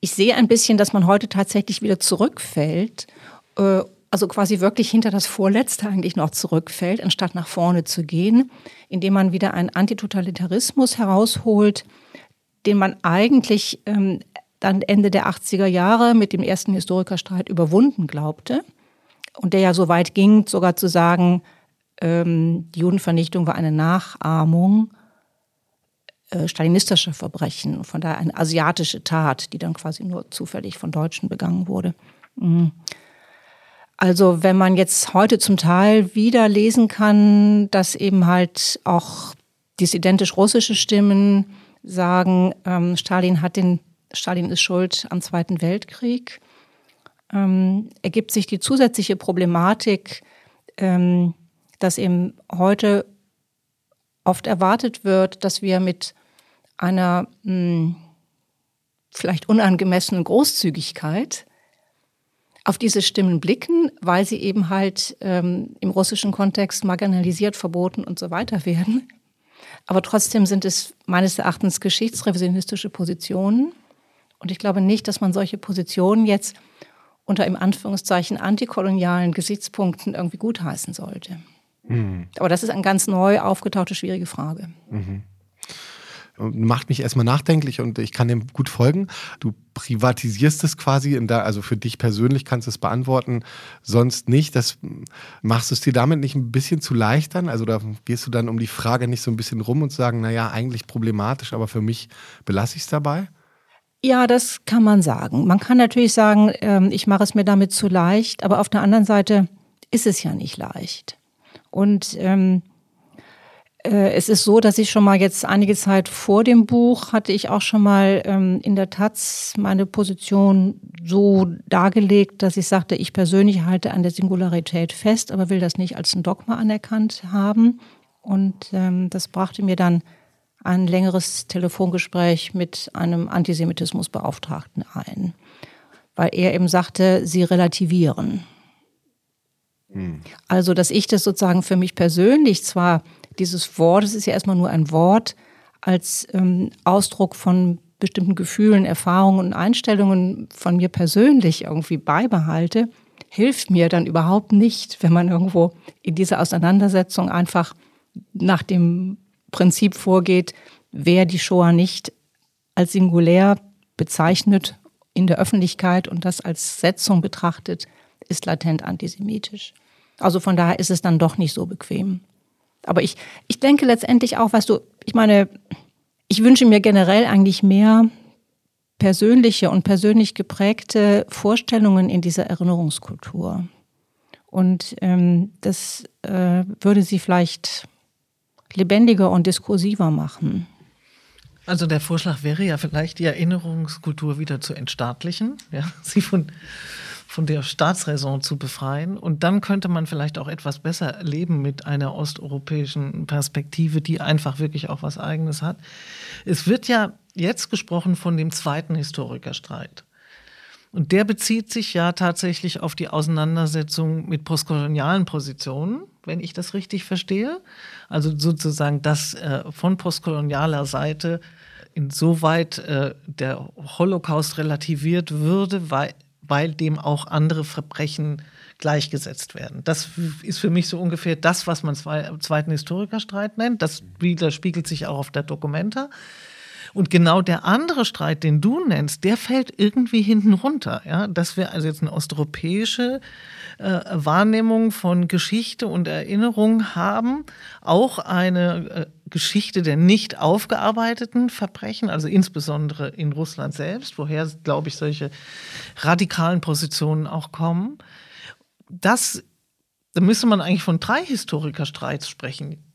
Ich sehe ein bisschen, dass man heute tatsächlich wieder zurückfällt, äh, also quasi wirklich hinter das Vorletzte eigentlich noch zurückfällt, anstatt nach vorne zu gehen, indem man wieder einen Antitotalitarismus herausholt, den man eigentlich ähm, dann Ende der 80er Jahre mit dem ersten Historikerstreit überwunden glaubte und der ja so weit ging, sogar zu sagen, ähm, die Judenvernichtung war eine Nachahmung äh, stalinistischer Verbrechen, von daher eine asiatische Tat, die dann quasi nur zufällig von Deutschen begangen wurde. Mhm. Also wenn man jetzt heute zum Teil wieder lesen kann, dass eben halt auch dissidentisch russische Stimmen sagen, ähm, Stalin hat den, Stalin ist schuld am Zweiten Weltkrieg, ähm, ergibt sich die zusätzliche Problematik, ähm, dass eben heute oft erwartet wird, dass wir mit einer mh, hm, vielleicht unangemessenen Großzügigkeit auf diese Stimmen blicken, weil sie eben halt ähm, im russischen Kontext marginalisiert, verboten und so weiter werden. Aber trotzdem sind es meines Erachtens geschichtsrevisionistische Positionen. Und ich glaube nicht, dass man solche Positionen jetzt unter im Anführungszeichen antikolonialen Gesichtspunkten irgendwie gutheißen sollte. Mhm. Aber das ist eine ganz neu aufgetauchte schwierige Frage. Mhm. Macht mich erstmal nachdenklich und ich kann dem gut folgen. Du privatisierst es quasi, der, also für dich persönlich kannst du es beantworten, sonst nicht. Das machst du es dir damit nicht ein bisschen zu leicht dann? Also da gehst du dann um die Frage nicht so ein bisschen rum und sagen, naja, eigentlich problematisch, aber für mich belasse ich es dabei? Ja, das kann man sagen. Man kann natürlich sagen, ähm, ich mache es mir damit zu leicht, aber auf der anderen Seite ist es ja nicht leicht. Und ähm, äh, es ist so, dass ich schon mal jetzt einige Zeit vor dem Buch hatte ich auch schon mal ähm, in der Taz meine Position so dargelegt, dass ich sagte, ich persönlich halte an der Singularität fest, aber will das nicht als ein Dogma anerkannt haben. Und ähm, das brachte mir dann ein längeres Telefongespräch mit einem Antisemitismusbeauftragten ein, weil er eben sagte, sie relativieren. Hm. Also, dass ich das sozusagen für mich persönlich zwar dieses Wort, es ist ja erstmal nur ein Wort, als ähm, Ausdruck von bestimmten Gefühlen, Erfahrungen und Einstellungen von mir persönlich irgendwie beibehalte, hilft mir dann überhaupt nicht, wenn man irgendwo in dieser Auseinandersetzung einfach nach dem Prinzip vorgeht, wer die Shoah nicht als singulär bezeichnet in der Öffentlichkeit und das als Setzung betrachtet, ist latent antisemitisch. Also von daher ist es dann doch nicht so bequem. Aber ich, ich denke letztendlich auch, weißt du, ich meine, ich wünsche mir generell eigentlich mehr persönliche und persönlich geprägte Vorstellungen in dieser Erinnerungskultur. Und ähm, das äh, würde sie vielleicht lebendiger und diskursiver machen. Also der Vorschlag wäre ja vielleicht, die Erinnerungskultur wieder zu entstaatlichen, ja, (laughs) sie von, von der Staatsräson zu befreien. Und dann könnte man vielleicht auch etwas besser leben mit einer osteuropäischen Perspektive, die einfach wirklich auch was Eigenes hat. Es wird ja jetzt gesprochen von dem zweiten Historikerstreit. Und der bezieht sich ja tatsächlich auf die Auseinandersetzung mit postkolonialen Positionen, wenn ich das richtig verstehe. Also sozusagen, dass äh, von postkolonialer Seite insoweit äh, der Holocaust relativiert würde, weil, weil dem auch andere Verbrechen gleichgesetzt werden. Das ist für mich so ungefähr das, was man zwei, zweiten Historikerstreit nennt. Das widerspiegelt sich auch auf der Dokumenta. Und genau der andere Streit, den du nennst, der fällt irgendwie hinten runter. Ja? Dass wir also jetzt eine osteuropäische äh, Wahrnehmung von Geschichte und Erinnerung haben, auch eine äh, Geschichte der nicht aufgearbeiteten Verbrechen, also insbesondere in Russland selbst, woher, glaube ich, solche radikalen Positionen auch kommen. Das, da müsste man eigentlich von drei Historikerstreits sprechen.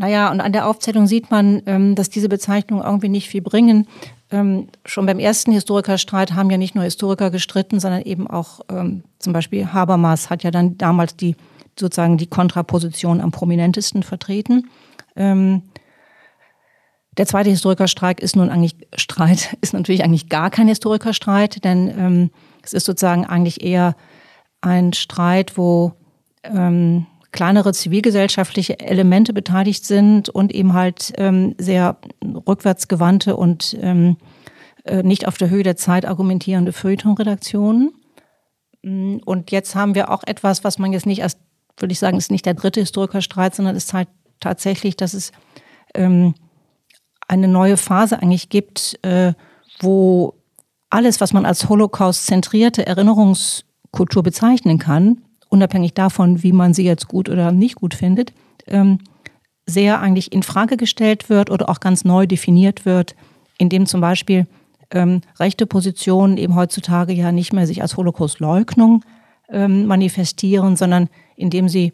Naja, und an der Aufzählung sieht man, ähm, dass diese Bezeichnungen irgendwie nicht viel bringen. Ähm, schon beim ersten Historikerstreit haben ja nicht nur Historiker gestritten, sondern eben auch ähm, zum Beispiel Habermas hat ja dann damals die sozusagen die Kontraposition am prominentesten vertreten. der zweite Historikerstreit ist nun eigentlich Streit, (laughs) ist natürlich eigentlich gar kein Historikerstreit, denn es ist sozusagen eigentlich eher ein Streit, wo kleinere zivilgesellschaftliche Elemente beteiligt sind und eben halt ähm, sehr rückwärtsgewandte und ähm, äh, nicht auf der Höhe der Zeit argumentierende Feuilleton-Redaktionen. Mm, und jetzt haben wir auch etwas, was man jetzt nicht erst, würde ich sagen, ist nicht der dritte Historikerstreit, sondern es zeigt tatsächlich, dass es ähm, eine neue Phase eigentlich gibt, äh, wo alles, was man als Holocaust-zentrierte Erinnerungskultur bezeichnen kann, unabhängig davon, wie man sie jetzt gut oder nicht gut findet, ähm, sehr eigentlich in Frage gestellt wird oder auch ganz neu definiert wird, indem zum Beispiel ähm, rechte Positionen eben heutzutage ja nicht mehr sich als Holocaust-Leugnung ähm, manifestieren, sondern indem sie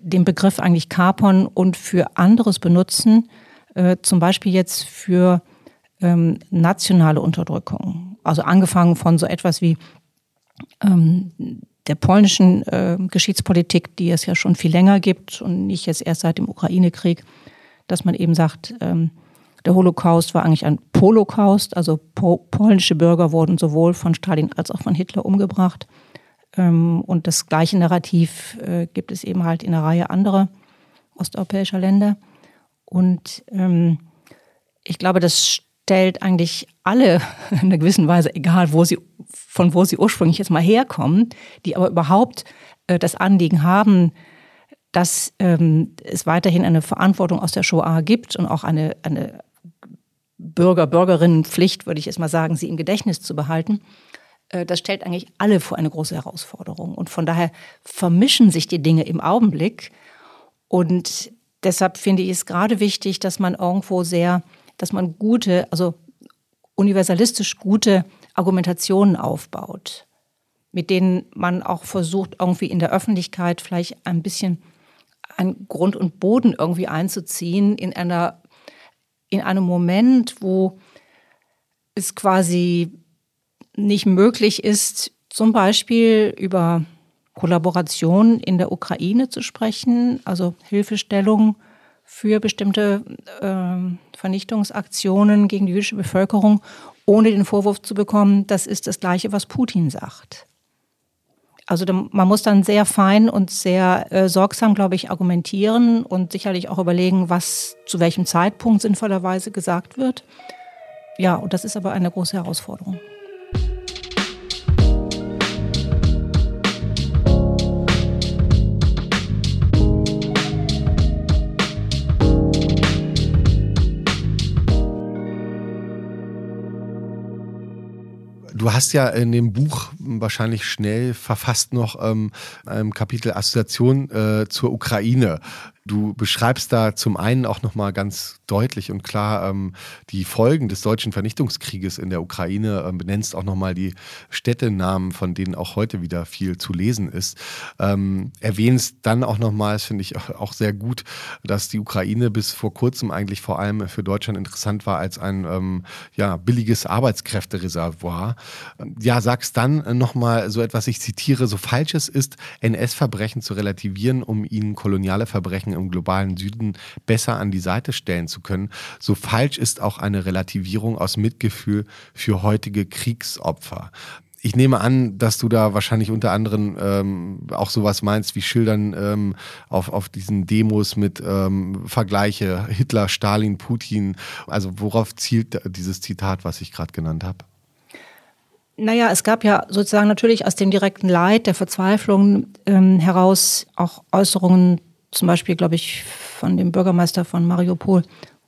den Begriff eigentlich kapern und für anderes benutzen, äh, zum Beispiel jetzt für ähm, nationale Unterdrückung. Also angefangen von so etwas wie ähm, der polnischen äh, Geschichtspolitik, die es ja schon viel länger gibt und nicht jetzt erst seit dem Ukraine-Krieg, dass man eben sagt, ähm, der Holocaust war eigentlich ein Polocaust, also po polnische Bürger wurden sowohl von Stalin als auch von Hitler umgebracht. Ähm, und das gleiche Narrativ äh, gibt es eben halt in einer Reihe anderer osteuropäischer Länder. Und ähm, ich glaube, das stellt eigentlich alle (laughs) in einer gewissen Weise, egal wo sie, von wo sie ursprünglich jetzt mal herkommen, die aber überhaupt äh, das Anliegen haben, dass ähm, es weiterhin eine Verantwortung aus der Shoah gibt und auch eine, eine Bürger, Bürgerinnenpflicht, würde ich jetzt mal sagen, sie im Gedächtnis zu behalten. Äh, das stellt eigentlich alle vor eine große Herausforderung. Und von daher vermischen sich die Dinge im Augenblick. Und deshalb finde ich es gerade wichtig, dass man irgendwo sehr dass man gute, also universalistisch gute Argumentationen aufbaut, mit denen man auch versucht, irgendwie in der Öffentlichkeit vielleicht ein bisschen an Grund und Boden irgendwie einzuziehen in einer, in einem Moment, wo es quasi nicht möglich ist, zum Beispiel über Kollaboration in der Ukraine zu sprechen, also Hilfestellung für bestimmte äh, Vernichtungsaktionen gegen die jüdische Bevölkerung, ohne den Vorwurf zu bekommen, das ist das Gleiche, was Putin sagt. Also man muss dann sehr fein und sehr äh, sorgsam, glaube ich, argumentieren und sicherlich auch überlegen, was zu welchem Zeitpunkt sinnvollerweise gesagt wird. Ja, und das ist aber eine große Herausforderung. Du hast ja in dem Buch wahrscheinlich schnell verfasst noch ähm, ein Kapitel Assoziation äh, zur Ukraine. Du beschreibst da zum einen auch nochmal ganz deutlich und klar ähm, die Folgen des deutschen Vernichtungskrieges in der Ukraine, ähm, benennst auch nochmal die Städtenamen, von denen auch heute wieder viel zu lesen ist. Ähm, erwähnst dann auch nochmal, das finde ich auch sehr gut, dass die Ukraine bis vor kurzem eigentlich vor allem für Deutschland interessant war als ein ähm, ja, billiges Arbeitskräftereservoir. Ja, sagst dann nochmal so etwas, ich zitiere, so falsch es ist, NS-Verbrechen zu relativieren, um ihnen koloniale Verbrechen im globalen Süden besser an die Seite stellen zu können, so falsch ist auch eine Relativierung aus Mitgefühl für heutige Kriegsopfer. Ich nehme an, dass du da wahrscheinlich unter anderem ähm, auch sowas meinst wie Schildern ähm, auf, auf diesen Demos mit ähm, Vergleiche Hitler, Stalin, Putin. Also worauf zielt dieses Zitat, was ich gerade genannt habe? Naja, es gab ja sozusagen natürlich aus dem direkten Leid, der Verzweiflung ähm, heraus auch Äußerungen zum Beispiel, glaube ich, von dem Bürgermeister von Mariupol,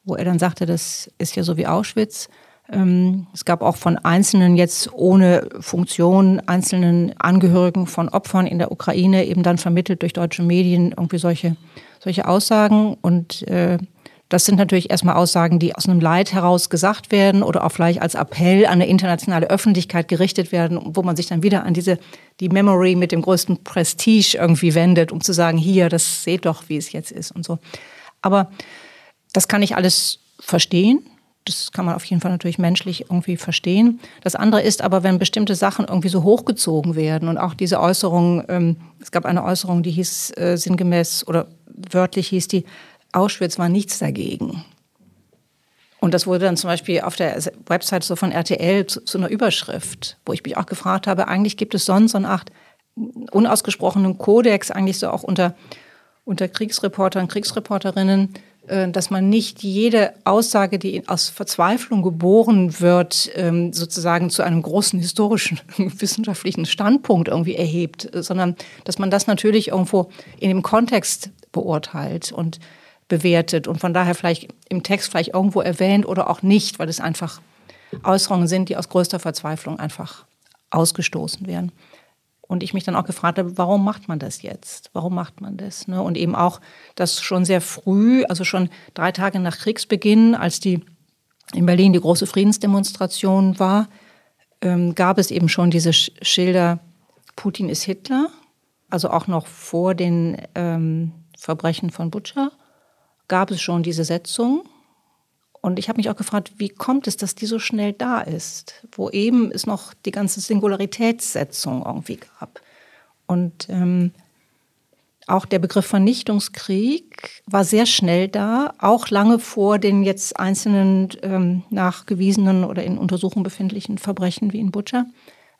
wo er dann sagte, das ist ja so wie Auschwitz. Ähm, es gab auch von einzelnen jetzt ohne Funktion, einzelnen Angehörigen von Opfern in der Ukraine eben dann vermittelt durch deutsche Medien irgendwie solche, solche Aussagen. Und äh, das sind natürlich erstmal Aussagen, die aus einem Leid heraus gesagt werden oder auch vielleicht als Appell an eine internationale Öffentlichkeit gerichtet werden, wo man sich dann wieder an diese, die Memory mit dem größten Prestige irgendwie wendet, um zu sagen, hier, das seht doch, wie es jetzt ist und so. Aber das kann ich alles verstehen. Das kann man auf jeden Fall natürlich menschlich irgendwie verstehen. Das andere ist aber, wenn bestimmte Sachen irgendwie so hochgezogen werden und auch diese Äußerung, ähm, es gab eine Äußerung, die hieß äh, sinngemäß oder wörtlich hieß die, Auschwitz war nichts dagegen. Und das wurde dann zum Beispiel auf der Website so von RTL zu, zu, einer Überschrift, wo ich mich auch gefragt habe, eigentlich gibt es sonst so eine Art unausgesprochenen Kodex, eigentlich so auch unter, unter Kriegsreportern, Kriegsreporterinnen, äh, dass man nicht jede Aussage, die aus Verzweiflung geboren wird, ähm, sozusagen zu einem großen historischen, (laughs) wissenschaftlichen Standpunkt irgendwie erhebt, sondern dass man das natürlich irgendwo in dem Kontext beurteilt und bewertet und von daher vielleicht im Text vielleicht irgendwo erwähnt oder auch nicht, weil es einfach Äußerungen sind, die aus größter Verzweiflung einfach ausgestoßen werden. Und ich mich dann auch gefragt habe, warum macht man das jetzt? Warum macht man das? Ne? Und eben auch, dass schon sehr früh, also schon drei Tage nach Kriegsbeginn, als die in Berlin die große Friedensdemonstration war, ähm, gab es eben schon diese Schilder, Putin ist Hitler, also auch noch vor den ähm, Verbrechen von Butcher gab es schon diese Setzung. Und ich habe mich auch gefragt, wie kommt es, dass die so schnell da ist, wo eben es noch die ganze Singularitätssetzung irgendwie gab. Und ähm, auch der Begriff Vernichtungskrieg war sehr schnell da, auch lange vor den jetzt einzelnen ähm, nachgewiesenen oder in Untersuchung befindlichen Verbrechen wie in Butcher,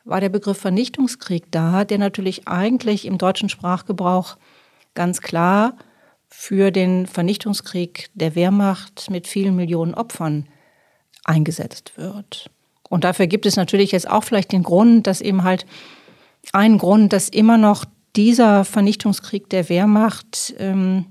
war der Begriff Vernichtungskrieg da, der natürlich eigentlich im deutschen Sprachgebrauch ganz klar für den Vernichtungskrieg der Wehrmacht mit vielen Millionen Opfern eingesetzt wird. Und dafür gibt es natürlich jetzt auch vielleicht den Grund, dass eben halt ein Grund, dass immer noch dieser Vernichtungskrieg der Wehrmacht ähm,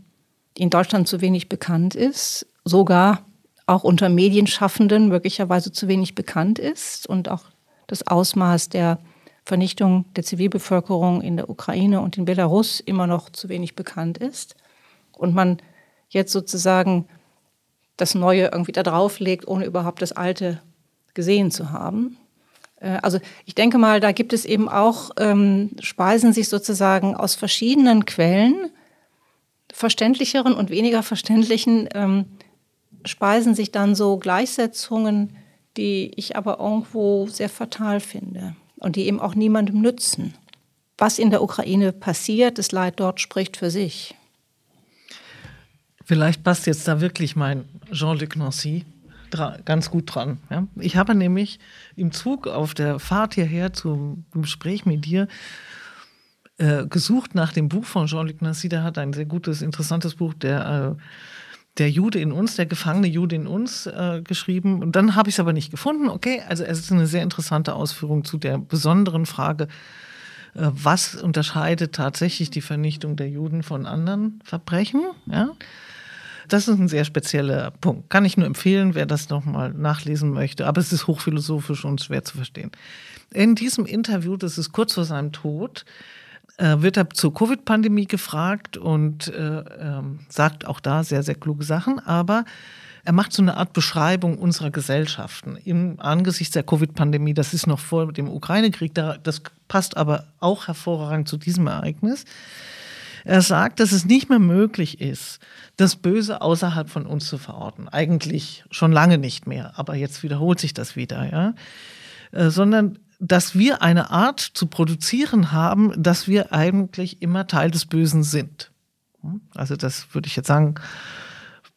in Deutschland zu wenig bekannt ist, sogar auch unter Medienschaffenden möglicherweise zu wenig bekannt ist und auch das Ausmaß der Vernichtung der Zivilbevölkerung in der Ukraine und in Belarus immer noch zu wenig bekannt ist und man jetzt sozusagen das Neue irgendwie da drauflegt, ohne überhaupt das Alte gesehen zu haben. Äh, also ich denke mal, da gibt es eben auch, ähm, speisen sich sozusagen aus verschiedenen Quellen, verständlicheren und weniger verständlichen, ähm, speisen sich dann so Gleichsetzungen, die ich aber irgendwo sehr fatal finde und die eben auch niemandem nützen. was in der Ukraine passiert, das Leid dort spricht für sich. Vielleicht passt jetzt da wirklich mein Jean-Luc Nancy ganz gut dran. Ja? Ich habe nämlich im Zug auf der Fahrt hierher zum Gespräch mit dir äh, gesucht nach dem Buch von Jean-Luc Nancy. Der hat ein sehr gutes, interessantes Buch, der, äh, der Jude in uns, der gefangene Jude in uns äh, geschrieben. Und dann habe ich es aber nicht gefunden. Okay, also es ist eine sehr interessante Ausführung zu der besonderen Frage, äh, was unterscheidet tatsächlich die Vernichtung der Juden von anderen Verbrechen. Ja? Das ist ein sehr spezieller Punkt. Kann ich nur empfehlen, wer das nochmal nachlesen möchte. Aber es ist hochphilosophisch und schwer zu verstehen. In diesem Interview, das ist kurz vor seinem Tod, äh, wird er zur Covid-Pandemie gefragt und äh, äh, sagt auch da sehr, sehr kluge Sachen. Aber er macht so eine Art Beschreibung unserer Gesellschaften im angesichts der Covid-Pandemie. Das ist noch vor dem Ukraine-Krieg. Das passt aber auch hervorragend zu diesem Ereignis. Er sagt, dass es nicht mehr möglich ist, das Böse außerhalb von uns zu verorten. Eigentlich schon lange nicht mehr, aber jetzt wiederholt sich das wieder, ja. Äh, sondern dass wir eine Art zu produzieren haben, dass wir eigentlich immer Teil des Bösen sind. Hm? Also das würde ich jetzt sagen,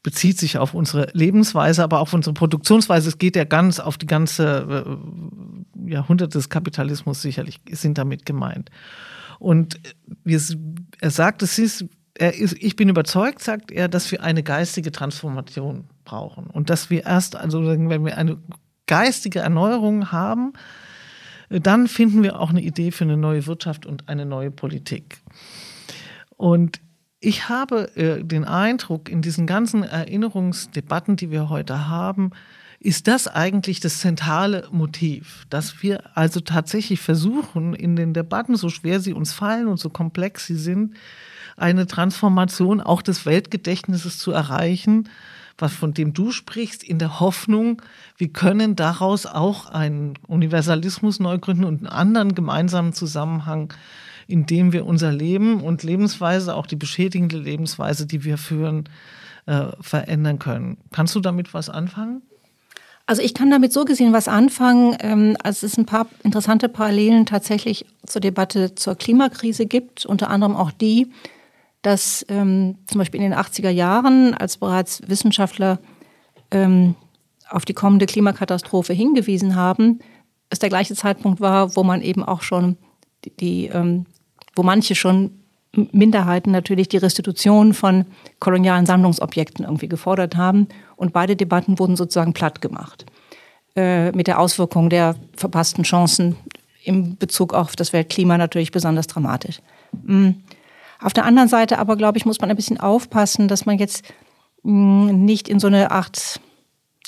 bezieht sich auf unsere Lebensweise, aber auch auf unsere Produktionsweise. Es geht ja ganz auf die ganze äh, Jahrhunderte des Kapitalismus sicherlich sind damit gemeint. Und er sagt, es ist, er ist, ich bin überzeugt, sagt er, dass wir eine geistige Transformation brauchen. Und dass wir erst, also wenn wir eine geistige Erneuerung haben, dann finden wir auch eine Idee für eine neue Wirtschaft und eine neue Politik. Und ich habe äh, den Eindruck, in diesen ganzen Erinnerungsdebatten, die wir heute haben, ist das eigentlich das zentrale Motiv, dass wir also tatsächlich versuchen, in den Debatten, so schwer sie uns fallen und so komplex sie sind, eine Transformation auch des Weltgedächtnisses zu erreichen, was von dem du sprichst, in der Hoffnung, wir können daraus auch einen Universalismus neu gründen und einen anderen gemeinsamen Zusammenhang, in dem wir unser Leben und Lebensweise, auch die beschädigende Lebensweise, die wir führen, äh, verändern können. Kannst du damit was anfangen? Also ich kann damit so gesehen was anfangen, ähm, als es ein paar interessante Parallelen tatsächlich zur Debatte zur Klimakrise gibt, unter anderem auch die, dass ähm, zum Beispiel in den 80er Jahren, als bereits Wissenschaftler ähm, auf die kommende Klimakatastrophe hingewiesen haben, es der gleiche Zeitpunkt war, wo man eben auch schon die, die ähm, wo manche schon Minderheiten natürlich die Restitution von kolonialen Sammlungsobjekten irgendwie gefordert haben. Und beide Debatten wurden sozusagen platt gemacht. Äh, mit der Auswirkung der verpassten Chancen im Bezug auf das Weltklima natürlich besonders dramatisch. Mhm. Auf der anderen Seite aber, glaube ich, muss man ein bisschen aufpassen, dass man jetzt mh, hm, nicht in so eine Art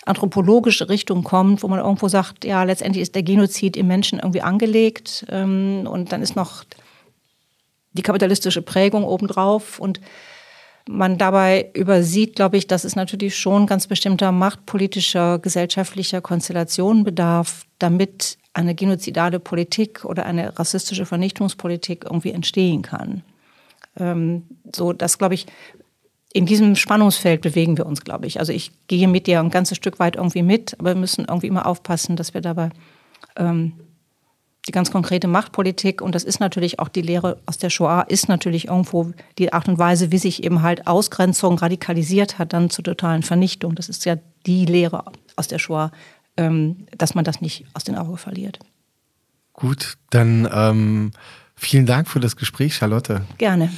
anthropologische Richtung kommt, wo man irgendwo sagt, ja, letztendlich ist der Genozid im Menschen irgendwie angelegt ähm, und dann ist noch die kapitalistische Prägung obendrauf und man dabei übersieht, glaube ich, dass es natürlich schon ganz bestimmter machtpolitischer, gesellschaftlicher Konstellationen bedarf, damit eine genozidale Politik oder eine rassistische Vernichtungspolitik irgendwie entstehen kann. Ähm, so, das glaube ich, in diesem Spannungsfeld bewegen wir uns, glaube ich. Also ich gehe mit dir ein ganzes Stück weit irgendwie mit, aber wir müssen irgendwie immer aufpassen, dass wir dabei ähm, die ganz konkrete Machtpolitik und das ist natürlich auch die Lehre aus der Shoah, ist natürlich irgendwo die Art und Weise, wie sich eben halt Ausgrenzung radikalisiert hat, dann zur totalen Vernichtung. Das ist ja die Lehre aus der Shoah, ähm, dass man das nicht aus den Augen verliert. Gut, dann ähm, vielen Dank für das Gespräch, Charlotte. Gerne.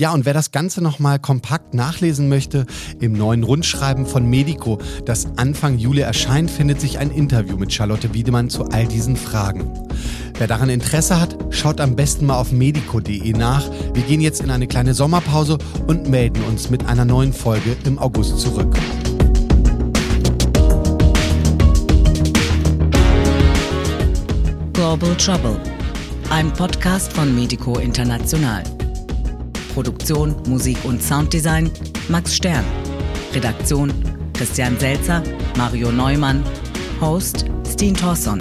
Ja, und wer das Ganze nochmal kompakt nachlesen möchte, im neuen Rundschreiben von Medico, das Anfang Juli erscheint, findet sich ein Interview mit Charlotte Wiedemann zu all diesen Fragen. Wer daran Interesse hat, schaut am besten mal auf medico.de nach. Wir gehen jetzt in eine kleine Sommerpause und melden uns mit einer neuen Folge im August zurück. Global Trouble, ein Podcast von Medico International. Produktion, Musik und Sounddesign Max Stern. Redaktion Christian Selzer, Mario Neumann. Host Steen Thorson.